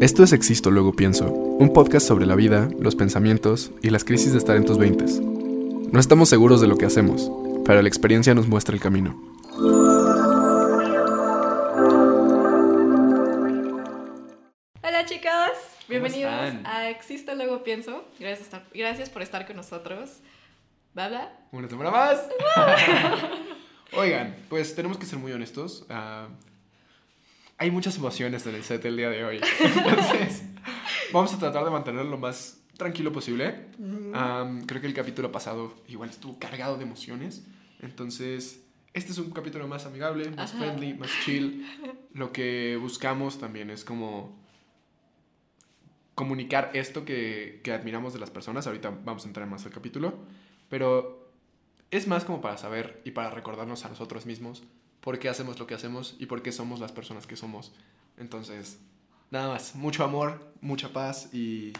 Esto es Existo, luego pienso, un podcast sobre la vida, los pensamientos y las crisis de estar en tus veintes. No estamos seguros de lo que hacemos, pero la experiencia nos muestra el camino. Hola chicos, bienvenidos están? a Existo, luego pienso. Gracias, estar- gracias por estar con nosotros. ¿Bla, Una semana más. Oigan, pues tenemos que ser muy honestos. ah, hay muchas emociones en el set el día de hoy. Entonces, vamos a tratar de mantenerlo lo más tranquilo posible. Am, creo que el capítulo pasado igual estuvo cargado de emociones. Entonces, este es un capítulo más amigable, más Ajá. friendly, más chill. Lo que buscamos también es como comunicar esto que, que admiramos de las personas. Ahorita vamos a entrar más al capítulo. Pero es más como para saber y para recordarnos a nosotros mismos por qué hacemos lo que hacemos y por qué somos las personas que somos. Entonces, nada más. Mucho amor, mucha paz y,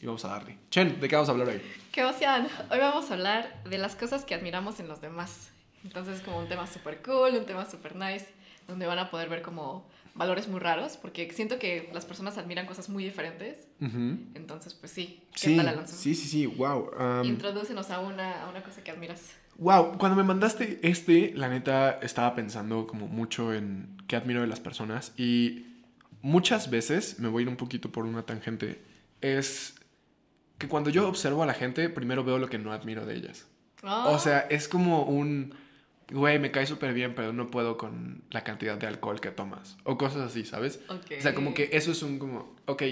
y vamos a darle. Chen, ¿de qué vamos a hablar hoy? ¡Qué emoción! Hoy vamos a hablar de las cosas que admiramos en los demás. Entonces es como un tema súper cool, un tema súper nice, donde van a poder ver como valores muy raros, porque siento que las personas admiran cosas muy diferentes. Entonces, pues sí. ¿Qué Sí, tal, Alonso? sí, sí, sí, wow. um, Introdúcenos a una, a una cosa que admiras. Wow, cuando me mandaste este, la neta estaba pensando como mucho en qué admiro de las personas y muchas veces, me voy a ir un poquito por una tangente, es que cuando yo observo a la gente, primero veo lo que no admiro de ellas. Oh, O sea, es como un, güey, me cae súper bien, pero no puedo con la cantidad de alcohol que tomas. O cosas así, ¿sabes? O sea, como que eso es un como, ok,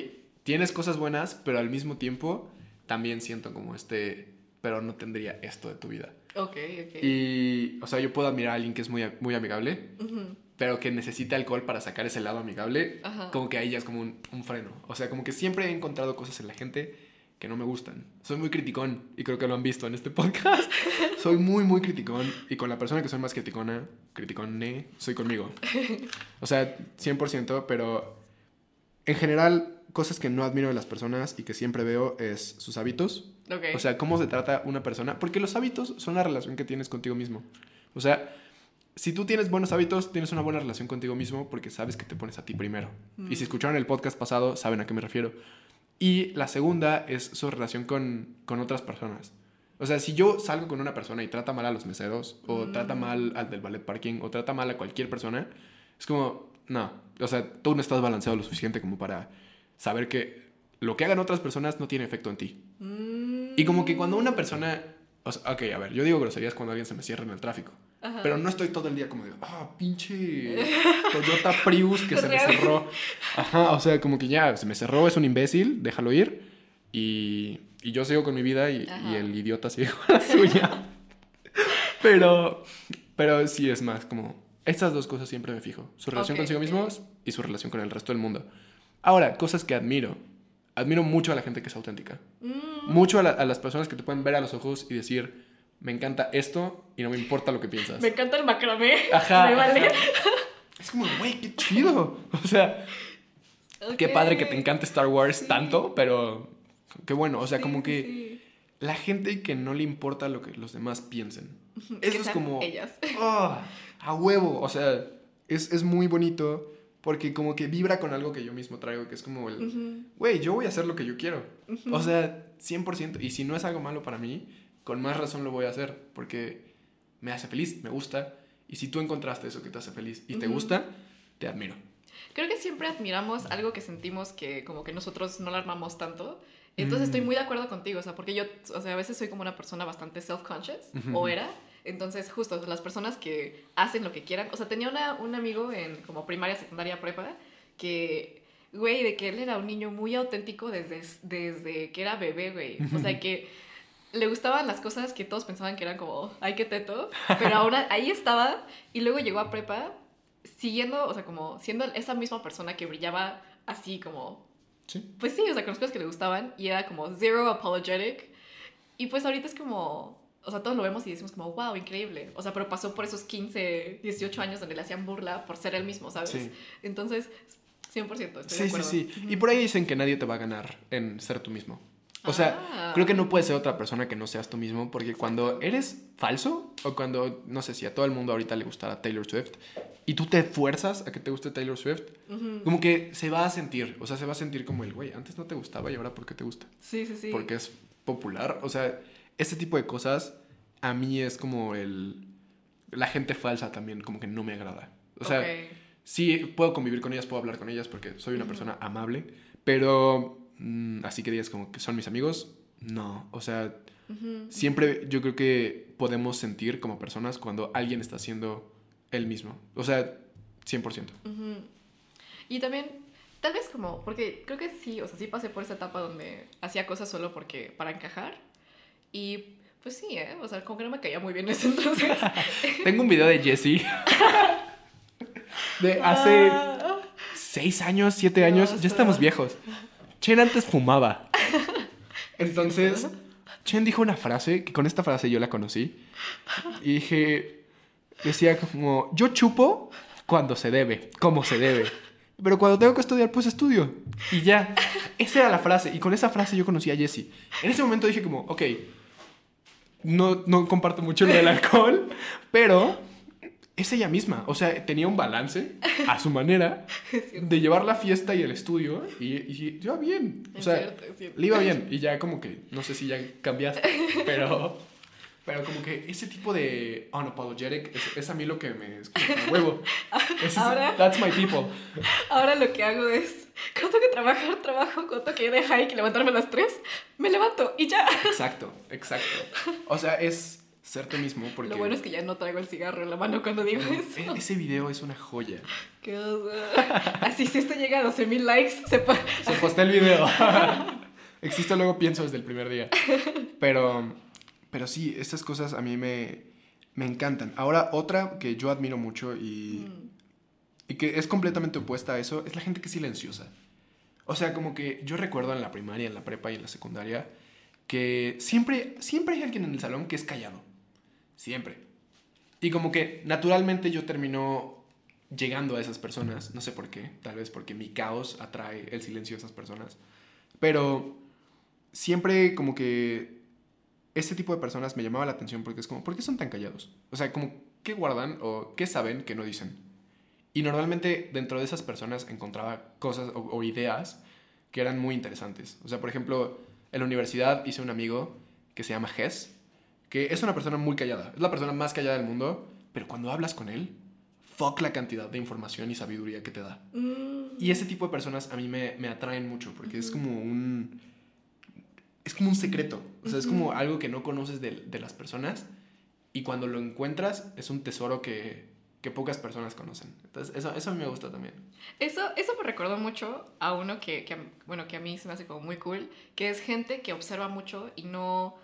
tienes cosas buenas, pero al mismo tiempo también siento como este, pero no tendría esto de tu vida. Ok, ok. Y, o sea, yo puedo admirar a alguien que es muy, muy amigable, pero que necesita alcohol para sacar ese lado amigable, Ajá. como que ahí ya es como un, un freno. O sea, como que siempre he encontrado cosas en la gente que no me gustan. Soy muy criticón y creo que lo han visto en este podcast. soy muy, muy criticón y con la persona que soy más criticona, criticone, soy conmigo. O sea, 100%, pero en general, cosas que no admiro de las personas y que siempre veo es sus hábitos. Ok. O sea, cómo se trata una persona. Porque los hábitos son la relación que tienes contigo mismo. O sea, si tú tienes buenos hábitos, tienes una buena relación contigo mismo porque sabes que te pones a ti primero. Y si escucharon el podcast pasado, saben a qué me refiero. Y la segunda es su relación con, con otras personas. O sea, si yo salgo con una persona y trata mal a los meseros, o Mm. trata mal al del ballet parking, o trata mal a cualquier persona, es como, no. O sea, tú no estás balanceado lo suficiente como para saber que lo que hagan otras personas no tiene efecto en ti. Mm. Y como que cuando una persona... O sea, ok, a ver, yo digo groserías cuando alguien se me cierra en el tráfico. Ajá. Pero no estoy todo el día como de, ah, pinche Toyota Prius que se me cerró. Ajá, o sea, como que ya, se me cerró, es un imbécil, déjalo ir. Y, y yo sigo con mi vida y, el idiota sigue con la suya. pero, pero sí es más como, estas dos cosas siempre me fijo. Su relación consigo mismos y su relación con el resto del mundo. Ahora, cosas que admiro. Admiro mucho a la gente que es auténtica Mm. mucho a, la- a las personas que te pueden ver a los ojos y decir, me encanta esto y no me importa lo que piensas. Me encanta el macramé. Ajá, Me vale. ajá. Es como, güey, qué chido. O sea, qué padre que te encante Star Wars Sí. tanto, pero qué bueno. O sea, Sí, como que sí. la gente que no le importa lo que los demás piensen. Eso es como, Ellas. "Ah, a huevo. O sea, es, es muy bonito porque como que vibra con algo que yo mismo traigo, que es como el, güey, yo voy a hacer lo que yo quiero. ujú. O sea, 100%. Y si no es algo malo para mí, con más razón lo voy a hacer. Porque me hace feliz, me gusta. Y si tú encontraste eso que te hace feliz y te Ujú. gusta, te admiro. Creo que siempre admiramos algo que sentimos que como que nosotros no lo armamos tanto. Entonces Mm. estoy muy de acuerdo contigo, o sea, porque yo, o sea, a veces soy como una persona bastante self-conscious, o era. Entonces, justo, las personas que hacen lo que quieran. O sea, tenía una, un amigo en como primaria, secundaria, prepa, que, güey, de que él era un niño muy auténtico desde, desde que era bebé, güey. O sea, que le gustaban las cosas que todos pensaban que eran como, ay, qué teto, pero ahora ahí estaba y luego llegó a prepa siguiendo, o sea, como siendo esa misma persona que brillaba así como, Sí. pues sí, o sea, con las cosas que le gustaban y era como zero apologetic y pues ahorita es como, o sea, todos lo vemos y decimos como, wow, increíble, o sea, pero pasó por esos 15, 18 años donde le hacían burla por ser él mismo, ¿sabes? Sí. Entonces, 100%, estoy de Sí, sí, acuerdo. sí. Ujú. Y por ahí dicen que nadie te va a ganar en ser tú mismo. O sea, Ah. creo que no puedes ser otra persona que no seas tú mismo, porque cuando eres falso, o cuando, no sé, si a todo el mundo ahorita le gustara Taylor Swift, y tú te fuerzas a que te guste Taylor Swift, Ujú. como que se va a sentir, o sea, se va a sentir como el, güey, antes no te gustaba y ahora ¿por qué te gusta? Sí, sí, sí. Porque es popular, o sea, ese tipo de cosas a mí es como el... La gente falsa también como que no me agrada. O sea, sí puedo convivir con ellas, puedo hablar con ellas porque soy una persona amable, pero mm, así que digas como que son mis amigos, no, o sea, siempre yo creo que podemos sentir como personas cuando alguien está siendo él mismo, o sea, 100%. Ujú. Y también, tal vez como, porque creo que sí, o sea, sí pasé por esa etapa donde hacía cosas solo porque, para encajar. Y pues sí, ¿eh? O sea, como que no me caía muy bien ese entonces. Tengo un video de Jessie de hace Ah. seis años, siete años, ya estamos viejos. Chen antes fumaba. Entonces, Chen dijo una frase, que con esta frase yo la conocí. Y dije, decía como, yo chupo cuando se debe, como se debe. Pero cuando tengo que estudiar, pues estudio. Y ya. Esa era la frase. Y con esa frase yo conocí a Jessie. En ese momento dije como, ok, no, no comparto mucho lo del alcohol, pero es ella misma. O sea, tenía un balance a su manera de llevar la fiesta y el estudio y, y iba bien. O sea, cierto, cierto. le iba bien. Y ya como que, no sé si ya cambiaste, pero, pero como que ese tipo de unapologetic es, es a mí lo que me... Es como huevo. Es- Ahora- that's my people. Ahora lo que hago es, cuando tengo que trabajar, trabajo, cuando tengo que ir de hike y levantarme a las 3, me levanto y ya. Exacto, exacto. O sea, es ser tú mismo porque... Lo bueno es que ya no traigo el cigarro en la mano cuando digo eso. e- ese video es una joya. Qué oso. Así si esto llega a 12 mil likes, sepa. Se posté el video. Existe luego pienso desde el primer día. Pero, pero sí, estas cosas a mí me, me encantan. Ahora, otra que yo admiro mucho y, Mm. y que es completamente opuesta a eso es la gente que es silenciosa. O sea, como que yo recuerdo en la primaria, en la prepa y en la secundaria que siempre, siempre hay alguien en el salón que es callado. Siempre. Y como que naturalmente yo termino llegando a esas personas. No sé por qué. Tal vez porque mi caos atrae el silencio de esas personas. Pero siempre como que este tipo de personas me llamaba la atención porque es como, ¿por qué son tan callados? O sea, como, ¿qué guardan o qué saben que no dicen? Y normalmente dentro de esas personas encontraba cosas o, o ideas que eran muy interesantes. O sea, por ejemplo, en la universidad hice un amigo que se llama Jess, que es una persona muy callada. Es la persona más callada del mundo, pero cuando hablas con él, fuck la cantidad de información y sabiduría que te da. Mm. Y ese tipo de personas a mí me, me atraen mucho porque es como un... Como un secreto. O sea, es como algo que no conoces de, de las personas y cuando lo encuentras es un tesoro que, que pocas personas conocen. Entonces, eso, eso a mí me gusta también. Eso, eso me recordó mucho a uno que, que, a- bueno, que a mí se me hace como muy cool, que es gente que observa mucho y no,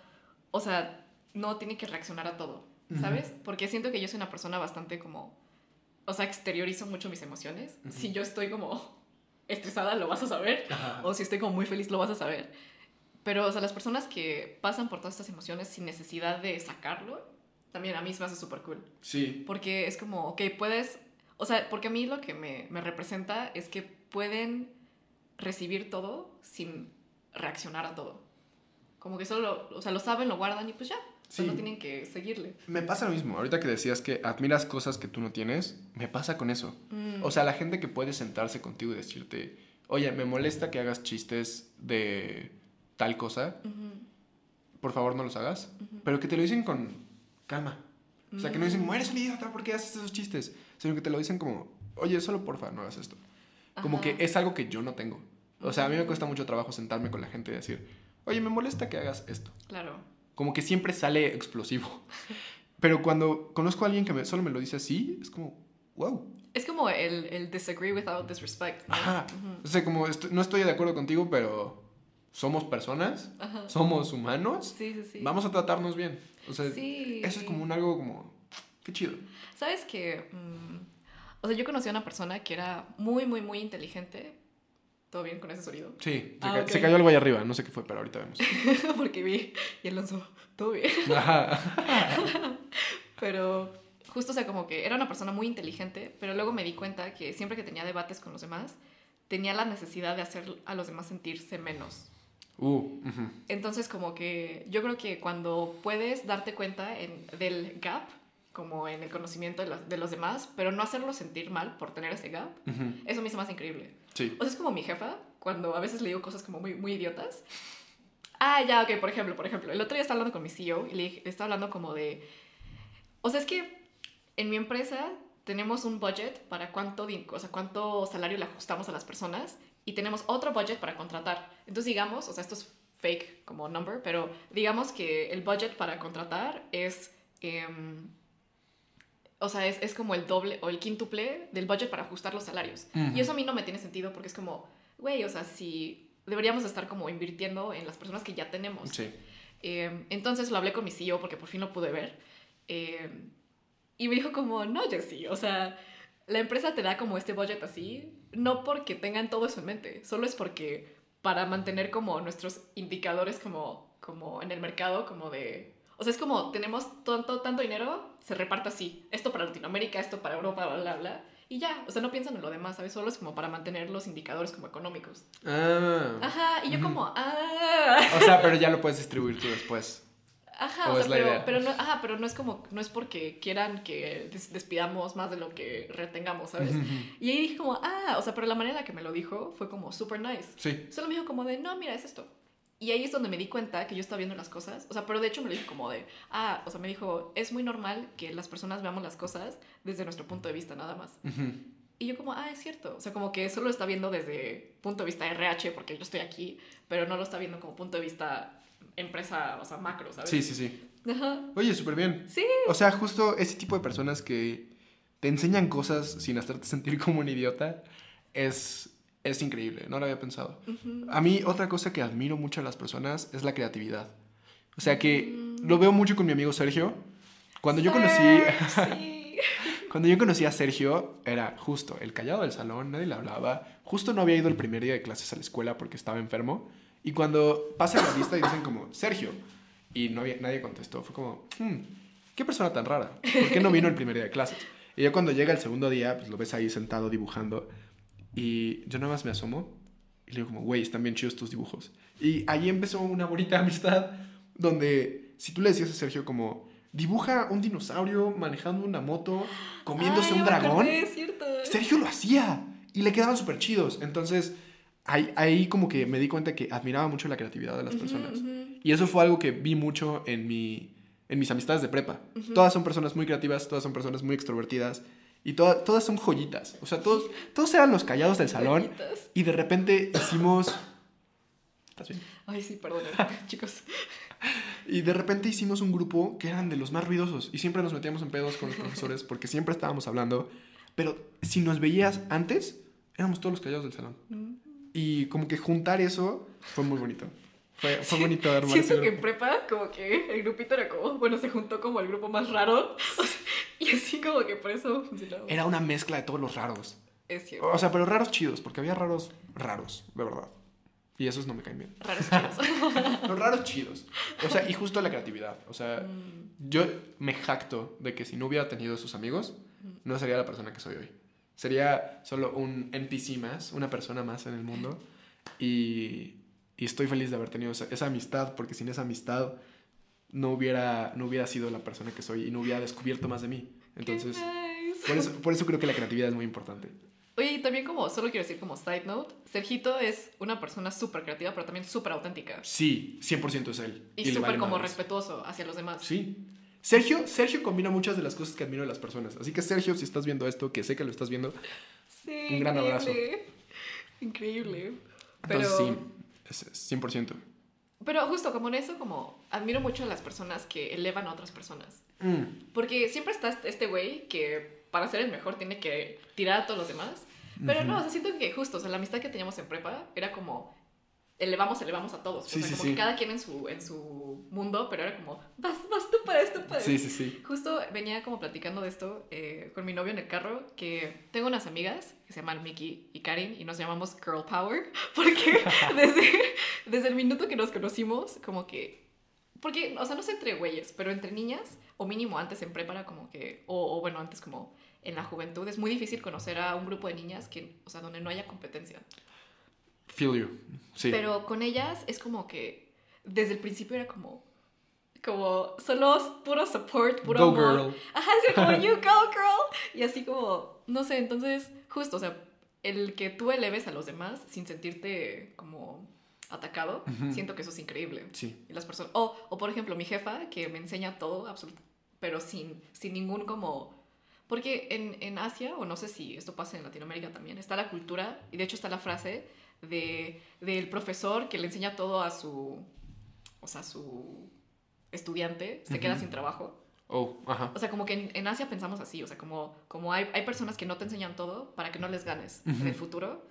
o sea, no tiene que reaccionar a todo, ¿sabes? Porque siento que yo soy una persona bastante como, o sea, exteriorizo mucho mis emociones. Ujú. Si yo estoy como estresada, lo vas a saber. O si estoy como muy feliz, lo vas a saber. Pero, o sea, las personas que pasan por todas estas emociones sin necesidad de sacarlo, también a mí se me hace súper cool. Sí. Porque es como, ok, puedes, o sea, porque a mí lo que me, me representa es que pueden recibir todo sin reaccionar a todo. Como que solo, o sea, lo saben, lo guardan y pues ya, Sí. solo tienen que seguirle. Me pasa lo mismo. Ahorita que decías que admiras cosas que tú no tienes, me pasa con eso. Mm. O sea, la gente que puede sentarse contigo y decirte, oye, me molesta que hagas chistes de tal cosa, por favor no los hagas. Pero que te lo dicen con calma. O sea, que no dicen, Mm. eres un idiota, ¿por qué haces esos chistes? Sino que te lo dicen como, oye, solo porfa, no hagas esto. Como que es algo que yo no tengo. O sea, a mí me cuesta mucho trabajo sentarme con la gente y decir, oye, me molesta que hagas esto. Claro. Como que siempre sale explosivo. Pero cuando conozco a alguien que me- solo me lo dice así, es como, wow. Es como el, el disagree without disrespect. ¿no? Ajá. O sea, como esto- no estoy de acuerdo contigo, pero somos personas, Ajá. somos humanos, Sí, sí, sí. vamos a tratarnos bien. O sea, eso es como un algo como, qué chido. ¿Sabes que O sea, yo conocí a una persona que era muy, muy, muy inteligente. ¿Todo bien con ese sonido? Sí, se, Ah, se cayó algo ahí arriba, no sé qué fue, pero ahorita vemos. Porque vi y él lanzó, todo bien. Pero justo, o sea, como que era una persona muy inteligente, pero luego me di cuenta que siempre que tenía debates con los demás, tenía la necesidad de hacer a los demás sentirse menos. Uh. Entonces, como que yo creo que cuando puedes darte cuenta en- del gap, como en el conocimiento de los, de los demás, pero no hacerlo sentir mal por tener ese gap, Ujú. eso me hizo más increíble. Sí. O sea, es como mi jefa, cuando a veces le digo cosas como muy, muy idiotas. Ah, ya, ok, por ejemplo, por ejemplo, el otro día estaba hablando con mi CEO y le, dije- le estaba hablando como de... O sea, es que en mi empresa tenemos un budget para cuánto, o sea, cuánto salario le ajustamos a las personas y tenemos otro budget para contratar. Entonces, digamos, o sea, esto es fake como number, pero digamos que el budget para contratar es... em, o sea, es, es como el doble o el quíntuple del budget para ajustar los salarios. Ujú. Y eso a mí no me tiene sentido porque es como, güey, o sea, si deberíamos estar como invirtiendo en las personas que ya tenemos. Sí. Eh, entonces lo hablé con mi CEO porque por fin lo pude ver. Eh, y me dijo como, no, Jessie, o sea, la empresa te da como este budget así, no porque tengan todo eso en mente, solo es porque para mantener como nuestros indicadores como, como en el mercado, como de... O sea, es como tenemos tanto, tanto dinero, se reparte así. Esto para Latinoamérica, esto para Europa, bla, bla, bla. Y ya, o sea, no piensan en lo demás, ¿sabes? Solo es como para mantener los indicadores como económicos. Ah. Ajá, y yo como, ah. O sea, pero ya lo puedes distribuir tú después. Ajá, ¿O sea, pero, pero no, ajá, pero no es como, no es porque quieran que des- despidamos más de lo que retengamos, ¿sabes? Y ahí dije como, ah, o sea, pero la manera en la que me lo dijo fue como super nice. Sí. Solo me dijo como de, no, mira, es esto. Y ahí es donde me di cuenta que yo estaba viendo las cosas. O sea, pero de hecho me lo dijo como de, ah, o sea, me dijo, es muy normal que las personas veamos las cosas desde nuestro punto de vista nada más. Y yo como, ah, es cierto. O sea, como que solo lo está viendo desde punto de vista RH porque yo estoy aquí, pero no lo está viendo como punto de vista empresa, o sea, macro, ¿sabes? Sí, sí, sí. Ajá. Oye, súper bien. Sí. O sea, justo ese tipo de personas que te enseñan cosas sin hacerte sentir como un idiota es, es increíble. No lo había pensado. A mí otra cosa que admiro mucho a las personas es la creatividad. O sea que Mm. lo veo mucho con mi amigo Sergio. Cuando yo conocí... Sí. Cuando yo conocí a Sergio, era justo el callado del salón, nadie le hablaba. Justo no había ido el primer día de clases a la escuela porque estaba enfermo. Y cuando pasa la lista y dicen como, Sergio, y no había, nadie contestó, fue como, "Hmm, qué persona tan rara. ¿Por qué no vino el primer día de clases? Y ya cuando llega el segundo día, pues lo ves ahí sentado dibujando. Y yo nada más me asomo y le digo como, güey, están bien chidos tus dibujos. Y ahí empezó una bonita amistad donde si tú le decías a Sergio como, dibuja un dinosaurio manejando una moto, comiéndose Ay, un dragón, acordé, es cierto. Sergio lo hacía y le quedaban súper chidos. Entonces, ahí, ahí como que me di cuenta que admiraba mucho la creatividad de las Ujú, personas. ujú. Y eso fue algo que vi mucho en, mi, en mis amistades de prepa. Todas son personas muy creativas, todas son personas muy extrovertidas y toda- todas son joyitas. O sea, todos, todos eran los callados del salón Joyitas. y de repente hicimos... ¿Estás bien? Ay, sí, perdón, chicos. Y de repente hicimos un grupo que eran de los más ruidosos y siempre nos metíamos en pedos con los profesores porque siempre estábamos hablando. Pero si nos veías antes, éramos todos los callados del salón. Y como que juntar eso fue muy bonito. Fue, fue bonito armar Siento que en prepa, como que el grupito era como, bueno, se juntó como el grupo más raro. o sea, y así como que por eso funcionaba. Era una mezcla de todos los raros. Es cierto. O sea, pero raros chidos, porque había raros raros, de verdad. Y esos no me caen bien. Raros chidos. Los raros chidos. O sea, y justo la creatividad. O sea, Mm, yo me jacto de que si no hubiera tenido esos amigos, no sería la persona que soy hoy. Sería solo un NPC más, una persona más en el mundo. Y, y estoy feliz de haber tenido esa, esa amistad, porque sin esa amistad no hubiera, no hubiera sido la persona que soy y no hubiera descubierto más de mí. Entonces, nice. por eso, por eso creo que la creatividad es muy importante. Oye, y también como, solo quiero decir como side note, Sergito es una persona súper creativa, pero también súper auténtica. Sí, 100% es él. Y, le súper vale como madres. respetuoso hacia los demás. Sí. Sergio, Sergio combina muchas de las cosas que admiro de las personas. Así que Sergio, si estás viendo esto, que sé que lo estás viendo, Sí, Un gran abrazo. increíble. Increíble. entonces Pero, sí, es es 100%. pero justo como en eso, como admiro mucho a las personas que elevan a otras personas. Mm, Porque siempre está este güey que para ser el mejor tiene que tirar a todos los demás. Pero no, o sea, siento que justo, o sea, la amistad que teníamos en prepa era como elevamos, elevamos a todos. Sí, o sea, sí, como sí. que cada quien en su, en su mundo, pero era como, vas, vas tú para esto, para Sí, sí, sí. Justo venía como platicando de esto eh, con mi novio en el carro, que tengo unas amigas que se llaman Mickey y Karin y nos llamamos Girl Power, porque desde, desde el minuto que nos conocimos, como que... Porque, o sea, no sé entre güeyes, pero entre niñas, o mínimo antes en prepara, como que, o, o bueno, antes como en la juventud, es muy difícil conocer a un grupo de niñas que, o sea, donde no haya competencia. Feel you. Sí. Pero con ellas es como que desde el principio era como como solo puro support, puro Go amor. girl. Ajá, sí, como you go girl. Y así como, no sé, entonces, justo, o sea, el que tú eleves a los demás sin sentirte como atacado, Ujú. siento que eso es increíble. Sí. Y las personas, o, o por ejemplo, mi jefa que me enseña todo, absolut- pero sin, sin ningún como... Porque en, en Asia, o no sé si esto pasa en Latinoamérica también, está la cultura, y de hecho está la frase de, del profesor que le enseña todo a su, o sea, su estudiante, se queda sin trabajo. Oh, ajá. O sea, como que en, en Asia pensamos así, o sea, como, como hay, hay personas que no te enseñan todo para que no les ganes en Ujú. el futuro.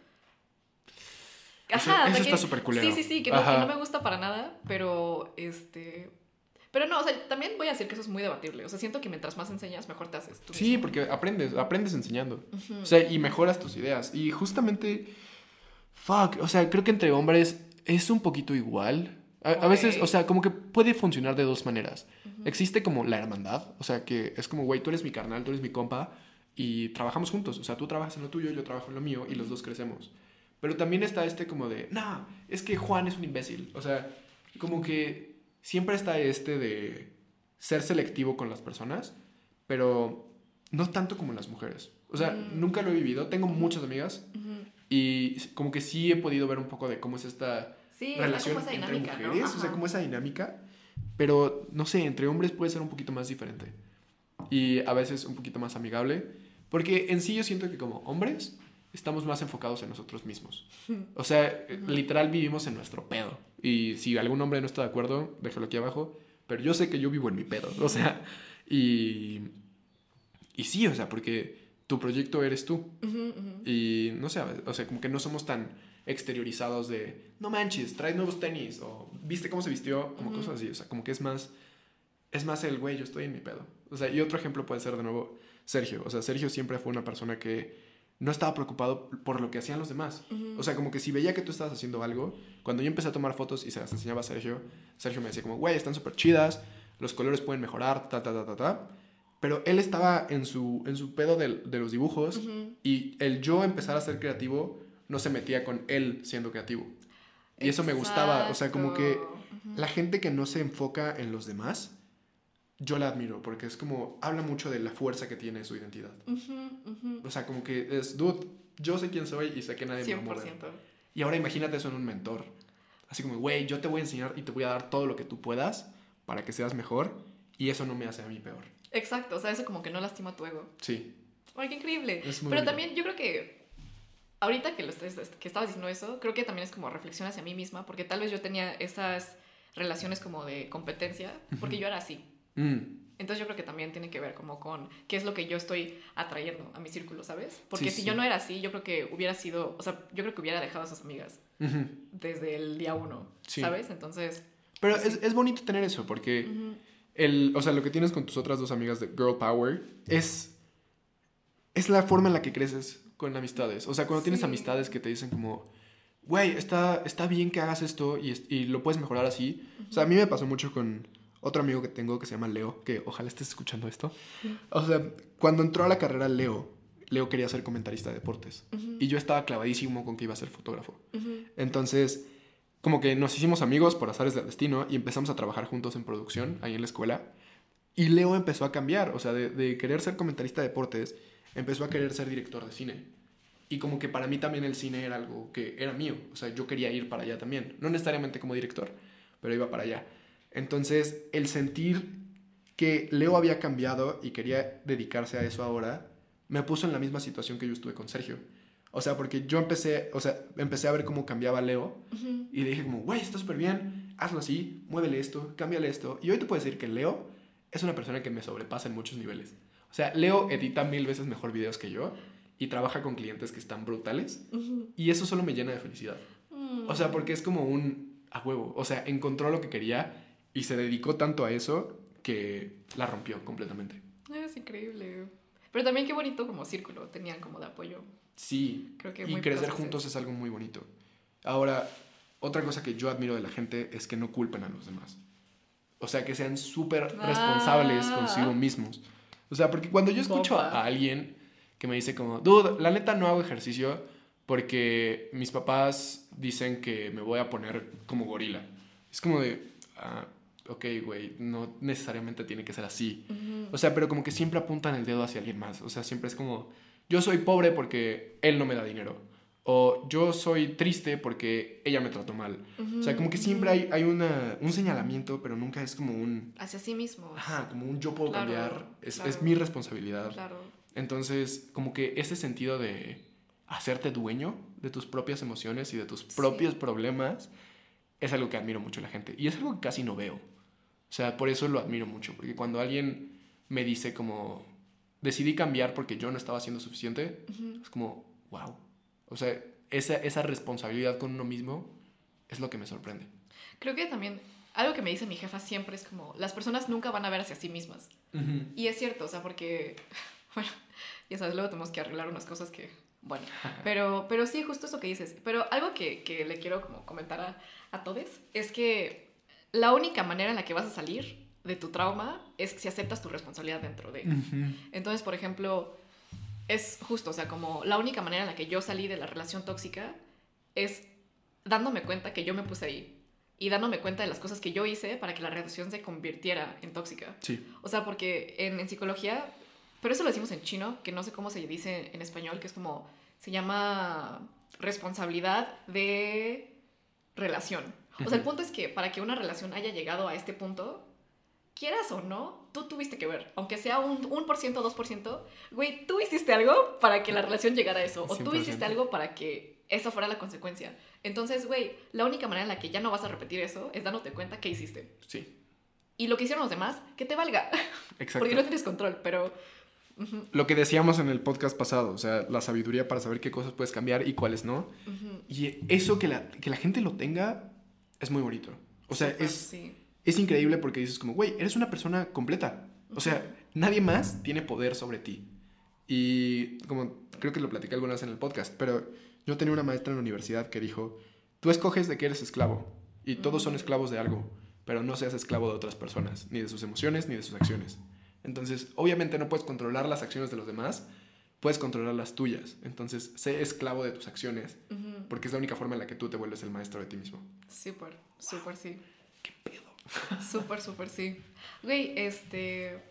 Eso- Ajá, eso que- está súper culero. Sí, sí, sí, que no, que no me gusta para nada, pero este... Pero no, o sea, también voy a decir que eso es muy debatible. O sea, siento que mientras más enseñas, mejor te haces tú Sí, mismo. porque aprendes, aprendes enseñando. O sea, y mejoras tus ideas. Y justamente, fuck, o sea, creo que entre hombres es un poquito igual. A, a veces, o sea, como que puede funcionar de dos maneras. Existe como la hermandad, o sea, que es como, güey, tú eres mi carnal, tú eres mi compa, y trabajamos juntos. O sea, tú trabajas en lo tuyo, yo trabajo en lo mío, y los dos crecemos. Pero también está este como de, no, es que Juan es un imbécil. O sea, como que siempre está este de ser selectivo con las personas, pero no tanto como las mujeres. O sea, Mm. nunca lo he vivido. Tengo muchas amigas. Y como que sí he podido ver un poco de cómo es esta Sí, relación como esa entre dinámica, ¿no? mujeres, o sea, como esa dinámica, pero no sé, entre hombres puede ser un poquito más diferente y a veces un poquito más amigable, porque en sí yo siento que como hombres estamos más enfocados en nosotros mismos. O sea, literal vivimos en nuestro pedo. Y si algún hombre no está de acuerdo, déjalo aquí abajo, pero yo sé que yo vivo en mi pedo, o sea, y y sí, o sea, porque tu proyecto eres tú. Ujú, ujú. Y no sé, o sea, como que no somos tan exteriorizados de, no manches, traes nuevos tenis, o viste cómo se vistió, como Ujú. cosas así, o sea, como que es más, es más el, güey, yo estoy en mi pedo. O sea, y otro ejemplo puede ser de nuevo Sergio, o sea, Sergio siempre fue una persona que no estaba preocupado por lo que hacían los demás. O sea, como que si veía que tú estabas haciendo algo, cuando yo empecé a tomar fotos y se las enseñaba a Sergio, Sergio me decía como, güey, están súper chidas, los colores pueden mejorar, ta, ta, ta, ta, ta. Pero él estaba en su, en su pedo de, los dibujos y el yo empezar a ser creativo no se metía con él siendo creativo. Y eso me gustaba, o sea, como que la gente que no se enfoca en los demás, yo la admiro, porque es como, habla mucho de la fuerza que tiene su identidad. O sea, como que es, dude, yo sé quién soy y sé que nadie me va a morder. 100%. Y ahora imagínate eso en un mentor. Así como, güey, yo te voy a enseñar y te voy a dar todo lo que tú puedas para que seas mejor y eso no me hace a mí peor. Exacto, o sea, eso como que no lastima tu ego. Sí. Ay, qué increíble. Es muy Pero también yo creo que ahorita que, lo estés- que estabas diciendo eso, creo que también es como reflexión hacia mí misma, porque tal vez yo tenía esas relaciones como de competencia, porque yo era así. Mm, Entonces yo creo que también tiene que ver como con qué es lo que yo estoy atrayendo a mi círculo, ¿sabes? Porque Sí, si sí. yo no era así, yo creo que hubiera sido, o sea, yo creo que hubiera dejado a esas amigas desde el día uno, Sí. ¿sabes? Entonces... Pero Sí. es, es bonito tener eso, porque el, o sea, lo que tienes con tus otras dos amigas de Girl Power es, es la forma en la que creces con amistades. O sea, cuando tienes amistades que te dicen como, güey, está, está bien que hagas esto y, y lo puedes mejorar así. O sea, a mí me pasó mucho con otro amigo que tengo que se llama Leo, que ojalá estés escuchando esto. O sea, cuando entró a la carrera Leo, Leo quería ser comentarista de deportes. Y yo estaba clavadísimo con que iba a ser fotógrafo. Entonces, como que nos hicimos amigos por azares del destino y empezamos a trabajar juntos en producción ahí en la escuela. Y Leo empezó a cambiar, o sea, de, de querer ser comentarista de deportes, empezó a querer ser director de cine. Y como que para mí también el cine era algo que era mío, o sea, yo quería ir para allá también, no necesariamente como director, pero iba para allá. Entonces, el sentir que Leo había cambiado y quería dedicarse a eso ahora, me puso en la misma situación que yo estuve con Sergio. O sea, porque yo empecé, o sea, empecé a ver cómo cambiaba Leo y dije como, güey, está súper bien, hazlo así, muévele esto, cámbiale esto. Y hoy te puedo decir que Leo es una persona que me sobrepasa en muchos niveles. O sea, Leo edita mil veces mejor videos que yo y trabaja con clientes que están brutales y eso solo me llena de felicidad. Mm. O sea, porque es como un a huevo. O sea, encontró lo que quería y se dedicó tanto a eso que la rompió completamente. Es increíble. Pero también qué bonito como círculo tenían como de apoyo. Sí, Creo que y crecer juntos es algo muy bonito. Ahora, otra cosa que yo admiro de la gente es que no culpen a los demás. O sea, que sean súper Ah. responsables consigo mismos. O sea, porque cuando yo escucho a alguien que me dice como, dude, la neta no hago ejercicio porque mis papás dicen que me voy a poner como gorila. Es como de, ah, ok, güey, no necesariamente tiene que ser así. O sea, pero como que siempre apuntan el dedo hacia alguien más. O sea, siempre es como, yo soy pobre porque él no me da dinero. O yo soy triste porque ella me trató mal. O sea, como que siempre hay, hay una, un señalamiento, pero nunca es como un... Hacia sí mismo. Ajá, como un yo puedo Claro, cambiar. Es, claro. es mi responsabilidad. Claro. Entonces, como que ese sentido de hacerte dueño de tus propias emociones y de tus propios problemas es algo que admiro mucho a la gente. Y es algo que casi no veo. O sea, por eso lo admiro mucho. Porque cuando alguien me dice como, decidí cambiar porque yo no estaba haciendo suficiente, es como, wow. O sea, esa, esa responsabilidad con uno mismo es lo que me sorprende. Creo que también algo que me dice mi jefa siempre es como, las personas nunca van a ver hacia sí mismas. Y es cierto, o sea, porque, bueno, ya sabes, luego tenemos que arreglar unas cosas que, bueno, pero, pero sí, justo eso que dices. Pero algo que, que le quiero como comentar a, a todos es que la única manera en la que vas a salir de tu trauma es si aceptas tu responsabilidad dentro de. Entonces, por ejemplo, es justo, o sea, como la única manera en la que yo salí de la relación tóxica es dándome cuenta que yo me puse ahí y dándome cuenta de las cosas que yo hice para que la relación se convirtiera en tóxica. Sí. O sea, porque en, en psicología, pero eso lo decimos en chino, que no sé cómo se dice en español, que es como, se llama responsabilidad de relación. O sea, el punto es que para que una relación haya llegado a este punto, quieras o no, tú tuviste que ver, aunque sea un 1%, 2%, güey, tú hiciste algo para que la relación llegara a eso, o tú 100%. hiciste algo para que eso fuera la consecuencia. Entonces, güey, la única manera en la que ya no vas a repetir eso es dándote cuenta que hiciste. Sí. Y lo que hicieron los demás, que te valga, Exacto. porque no tienes control, pero... ujú, Lo que decíamos en el podcast pasado, o sea, la sabiduría para saber qué cosas puedes cambiar y cuáles no. ujú. Y eso que la, que la gente lo tenga es muy bonito. O sea, Súper, es, Sí. Es increíble porque dices como, güey, eres una persona completa. O sea, nadie más tiene poder sobre ti. Y como creo que lo platicé alguna vez en el podcast, pero yo tenía una maestra en la universidad que dijo, tú escoges de que eres esclavo y todos son esclavos de algo, pero no seas esclavo de otras personas, ni de sus emociones, ni de sus acciones. Entonces, obviamente no puedes controlar las acciones de los demás, puedes controlar las tuyas. Entonces, sé esclavo de tus acciones, porque es la única forma en la que tú te vuelves el maestro de ti mismo. Súper, súper sí. ¿Qué pedo? Súper, súper sí. Güey, este...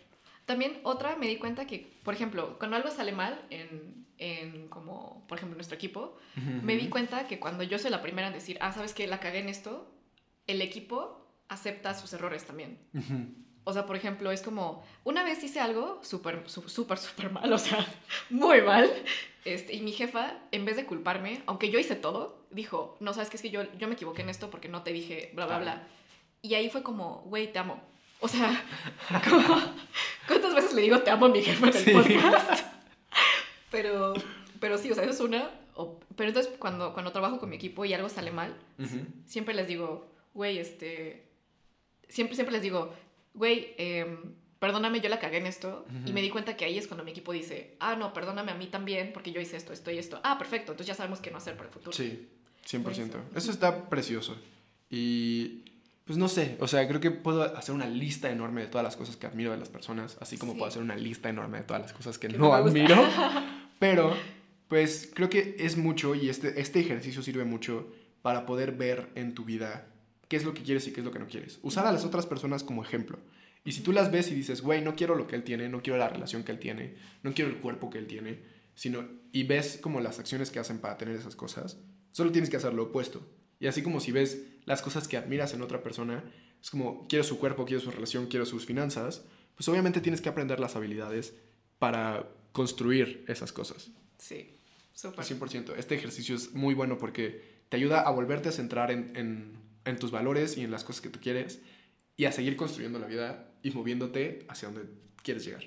También otra, me di cuenta que, por ejemplo, cuando algo sale mal en, en como, por ejemplo, nuestro equipo, me di cuenta que cuando yo soy la primera en decir, ah, ¿sabes qué? La cagué en esto, el equipo acepta sus errores también. O sea, por ejemplo, es como, una vez hice algo súper, sú- súper, súper mal, o sea, muy mal. Este, y mi jefa, en vez de culparme, aunque yo hice todo, dijo, no, sabes que es que yo, yo me equivoqué en esto porque no te dije, bla, bla, bla. Y ahí fue como, güey, te amo. O sea, como- ¿cuántas veces le digo te amo a mi jefa en el Sí. podcast? Pero, pero sí, o sea, eso es una. o- pero entonces, cuando, cuando trabajo con mi equipo y algo sale mal, Ujú. siempre les digo, güey, este. Siempre, siempre les digo, güey, em, perdóname, yo la cagué en esto. Y Ujú. me di cuenta que ahí es cuando mi equipo dice, ah, no, perdóname a mí también, porque yo hice esto, esto y esto. Ah, perfecto, entonces ya sabemos qué no hacer para el futuro. Sí, 100%. Eso. Eso está precioso. Y pues no sé, o sea, creo que puedo hacer una lista enorme de todas las cosas que admiro de las personas, así como Sí. puedo hacer una lista enorme de todas las cosas que, Que no admiro. Pero pues creo que es mucho y este, este ejercicio sirve mucho para poder ver en tu vida qué es lo que quieres y qué es lo que no quieres. Usar a las otras personas como ejemplo. Y si tú las ves y dices, güey, no quiero lo que él tiene, no quiero la relación que él tiene, no quiero el cuerpo que él tiene, sino, y ves como las acciones que hacen para tener esas cosas, solo tienes que hacer lo opuesto. Y así como si ves las cosas que admiras en otra persona, es como, quiero su cuerpo, quiero su relación, quiero sus finanzas, pues obviamente tienes que aprender las habilidades para construir esas cosas. Sí, súper. 100%. Este ejercicio es muy bueno porque te ayuda a volverte a centrar en, en- en tus valores y en las cosas que tú quieres y a seguir construyendo la vida y moviéndote hacia donde quieres llegar.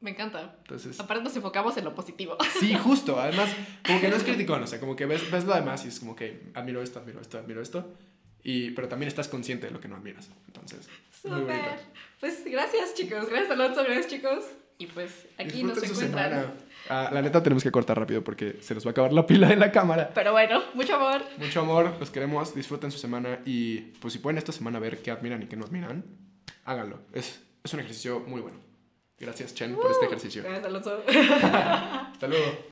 Me encanta. Entonces, Aparte nos enfocamos en lo positivo. sí, justo. Además, como que no es criticón, o sea, como que ves, ves lo demás y es como que admiro esto, admiro esto, admiro esto. Y, pero también estás consciente de lo que no admiras. Entonces, muy. Súper. Pues gracias, chicos. Gracias, Alonso. Gracias, chicos. Y pues aquí nos Disfruten su encuentran. Ah, la neta tenemos que cortar rápido porque se nos va a acabar la pila de la cámara. Pero bueno, mucho amor. Mucho amor, los queremos, disfruten su semana y pues si pueden esta semana ver qué admiran y qué no admiran, háganlo. Es, es un ejercicio muy bueno. Gracias, Chen, por este ejercicio. Gracias, Alonso. Hasta luego.